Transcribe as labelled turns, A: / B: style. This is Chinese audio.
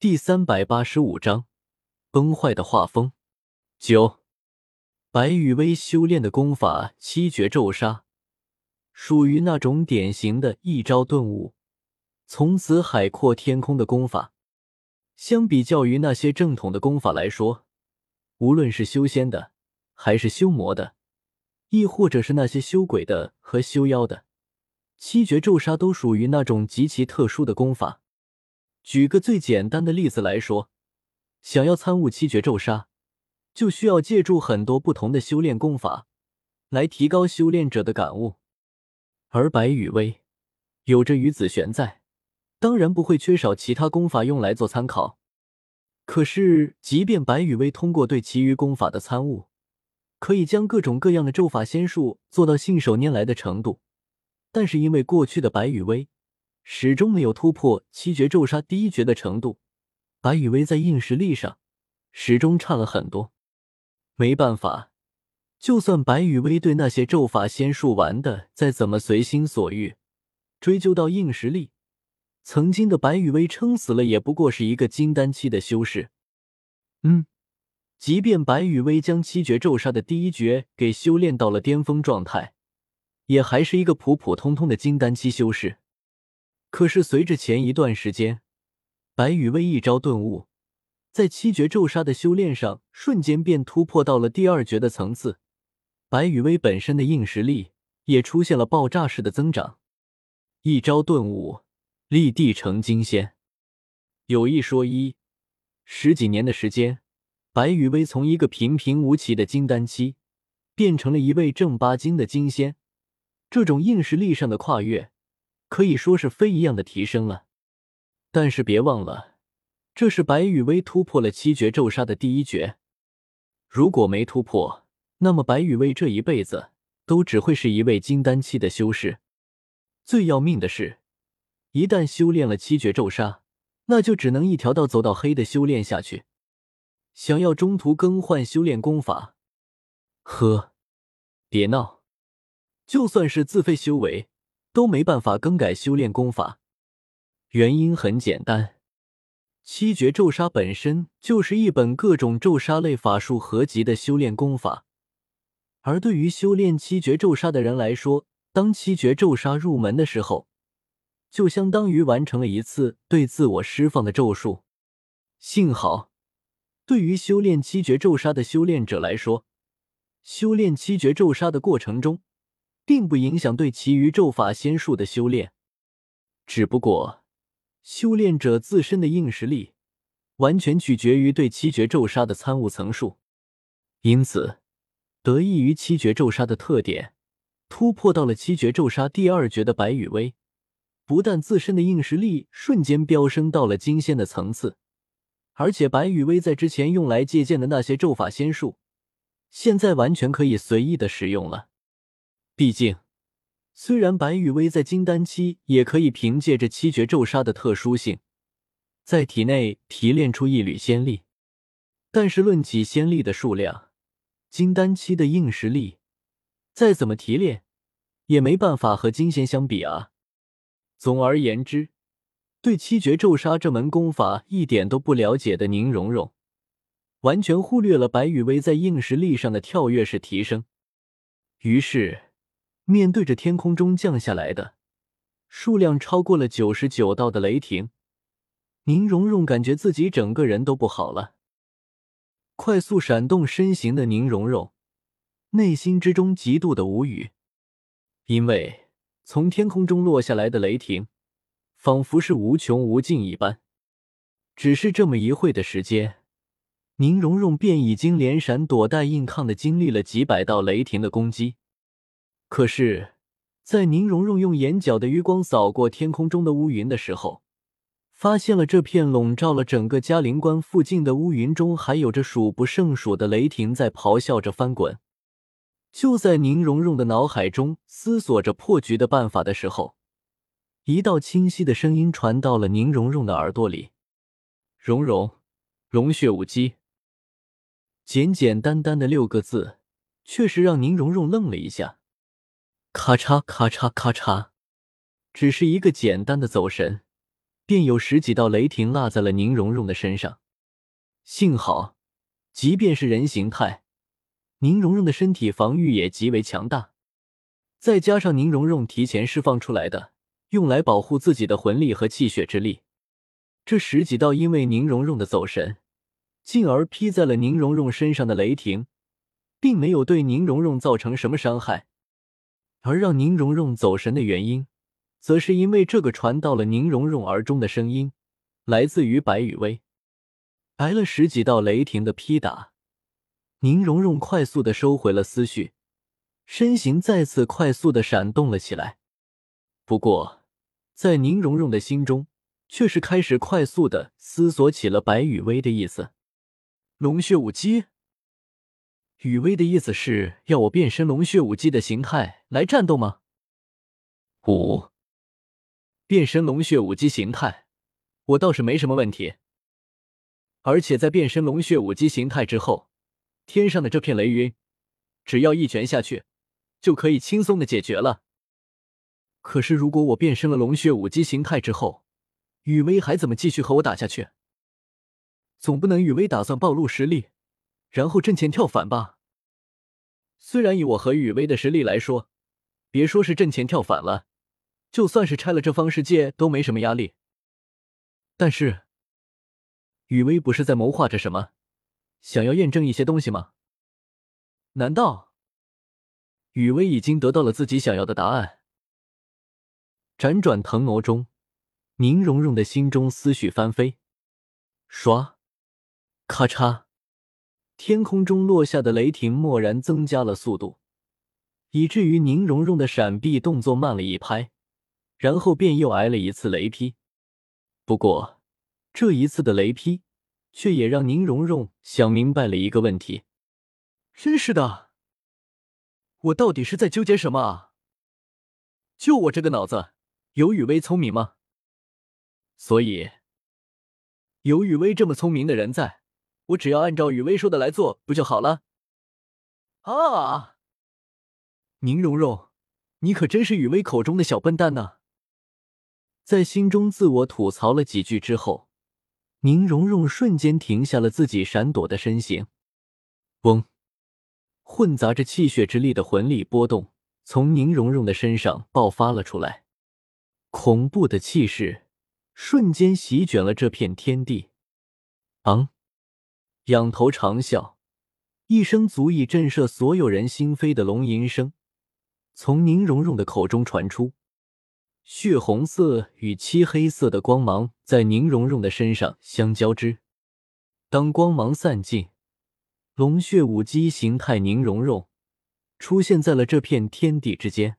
A: 第三百八十五章崩坏的画风。九，白羽薇修炼的功法七绝咒杀，属于那种典型的一招顿悟，从此海阔天空的功法。相比较于那些正统的功法来说，无论是修仙的，还是修魔的，亦或者是那些修鬼的和修妖的，七绝咒杀都属于那种极其特殊的功法。举个最简单的例子来说，想要参悟七绝咒杀，就需要借助很多不同的修炼功法，来提高修炼者的感悟。而白羽薇有着于子玄在，当然不会缺少其他功法用来做参考。可是，即便白羽薇通过对其余功法的参悟，可以将各种各样的咒法仙术做到信手拈来的程度，但是因为过去的白羽薇。始终没有突破七绝咒杀第一绝的程度，白羽薇在硬实力上始终差了很多。没办法，就算白羽薇对那些咒法仙术玩的再怎么随心所欲，追究到硬实力，曾经的白羽薇撑死了也不过是一个金丹期的修士。嗯，即便白羽薇将七绝咒杀的第一绝给修炼到了巅峰状态，也还是一个普普通通的金丹期修士。可是，随着前一段时间，白羽薇一招顿悟，在七绝咒杀的修炼上，瞬间便突破到了第二绝的层次。白羽薇本身的硬实力也出现了爆炸式的增长。一招顿悟，立地成金仙。有一说一，十几年的时间，白羽薇从一个平平无奇的金丹期，变成了一位正八经的金仙。这种硬实力上的跨越。可以说是飞一样的提升了，但是别忘了，这是白羽薇突破了七绝咒杀的第一绝。如果没突破，那么白羽薇这一辈子都只会是一位金丹期的修士。最要命的是，一旦修炼了七绝咒杀，那就只能一条道走到黑的修炼下去。想要中途更换修炼功法，呵，别闹，就算是自费修为。都没办法更改修炼功法，原因很简单，七绝咒杀本身就是一本各种咒杀类法术合集的修炼功法，而对于修炼七绝咒杀的人来说，当七绝咒杀入门的时候，就相当于完成了一次对自我释放的咒术。幸好，对于修炼七绝咒杀的修炼者来说，修炼七绝咒杀的过程中。并不影响对其余咒法仙术的修炼，只不过修炼者自身的硬实力完全取决于对七绝咒杀的参悟层数。因此，得益于七绝咒杀的特点，突破到了七绝咒杀第二绝的白羽薇，不但自身的硬实力瞬间飙升到了金仙的层次，而且白羽薇在之前用来借鉴的那些咒法仙术，现在完全可以随意的使用了。毕竟，虽然白羽薇在金丹期也可以凭借着七绝咒杀的特殊性，在体内提炼出一缕仙力，但是论起仙力的数量，金丹期的硬实力再怎么提炼，也没办法和金仙相比啊。总而言之，对七绝咒杀这门功法一点都不了解的宁荣荣，完全忽略了白羽薇在硬实力上的跳跃式提升，于是。面对着天空中降下来的数量超过了九十九道的雷霆，宁荣荣感觉自己整个人都不好了。快速闪动身形的宁荣荣，内心之中极度的无语，因为从天空中落下来的雷霆，仿佛是无穷无尽一般。只是这么一会的时间，宁荣荣便已经连闪躲带硬抗的经历了几百道雷霆的攻击。可是，在宁荣荣用眼角的余光扫过天空中的乌云的时候，发现了这片笼罩了整个嘉陵关附近的乌云中，还有着数不胜数的雷霆在咆哮着翻滚。就在宁荣荣的脑海中思索着破局的办法的时候，一道清晰的声音传到了宁荣荣的耳朵里：“荣荣，龙血武姬。”简简单单的六个字，确实让宁荣荣愣了一下。咔嚓咔嚓咔嚓，只是一个简单的走神，便有十几道雷霆落在了宁荣荣的身上。幸好，即便是人形态，宁荣荣的身体防御也极为强大。再加上宁荣荣提前释放出来的用来保护自己的魂力和气血之力，这十几道因为宁荣荣的走神，进而劈在了宁荣荣身上的雷霆，并没有对宁荣荣造成什么伤害。而让宁荣荣走神的原因，则是因为这个传到了宁荣荣耳中的声音，来自于白雨薇。挨了十几道雷霆的劈打，宁荣荣快速的收回了思绪，身形再次快速的闪动了起来。不过，在宁荣荣的心中，却是开始快速的思索起了白雨薇的意思。龙血武姬。雨薇的意思是要我变身龙血武姬的形态来战斗吗？五，变身龙血武姬形态，我倒是没什么问题。而且在变身龙血武姬形态之后，天上的这片雷云，只要一拳下去，就可以轻松的解决了。可是如果我变身了龙血武姬形态之后，雨薇还怎么继续和我打下去？总不能雨薇打算暴露实力？然后阵前跳反吧。虽然以我和雨薇的实力来说，别说是阵前跳反了，就算是拆了这方世界都没什么压力。但是，雨薇不是在谋划着什么，想要验证一些东西吗？难道雨薇已经得到了自己想要的答案？辗转腾挪中，宁荣荣的心中思绪翻飞，唰，咔嚓。天空中落下的雷霆蓦然增加了速度，以至于宁荣荣的闪避动作慢了一拍，然后便又挨了一次雷劈。不过，这一次的雷劈却也让宁荣荣想明白了一个问题：真是的，我到底是在纠结什么啊？就我这个脑子，有雨薇聪明吗？所以，有雨薇这么聪明的人在。我只要按照雨薇说的来做，不就好了？啊！宁荣荣，你可真是雨薇口中的小笨蛋呢！在心中自我吐槽了几句之后，宁荣荣瞬间停下了自己闪躲的身形。嗡！混杂着气血之力的魂力波动从宁荣荣的身上爆发了出来，恐怖的气势瞬间席卷了这片天地。昂！仰头长啸，一声足以震慑所有人心扉的龙吟声从宁荣荣的口中传出。血红色与漆黑色的光芒在宁荣荣的身上相交织。当光芒散尽，龙血武姬形态宁荣荣出现在了这片天地之间。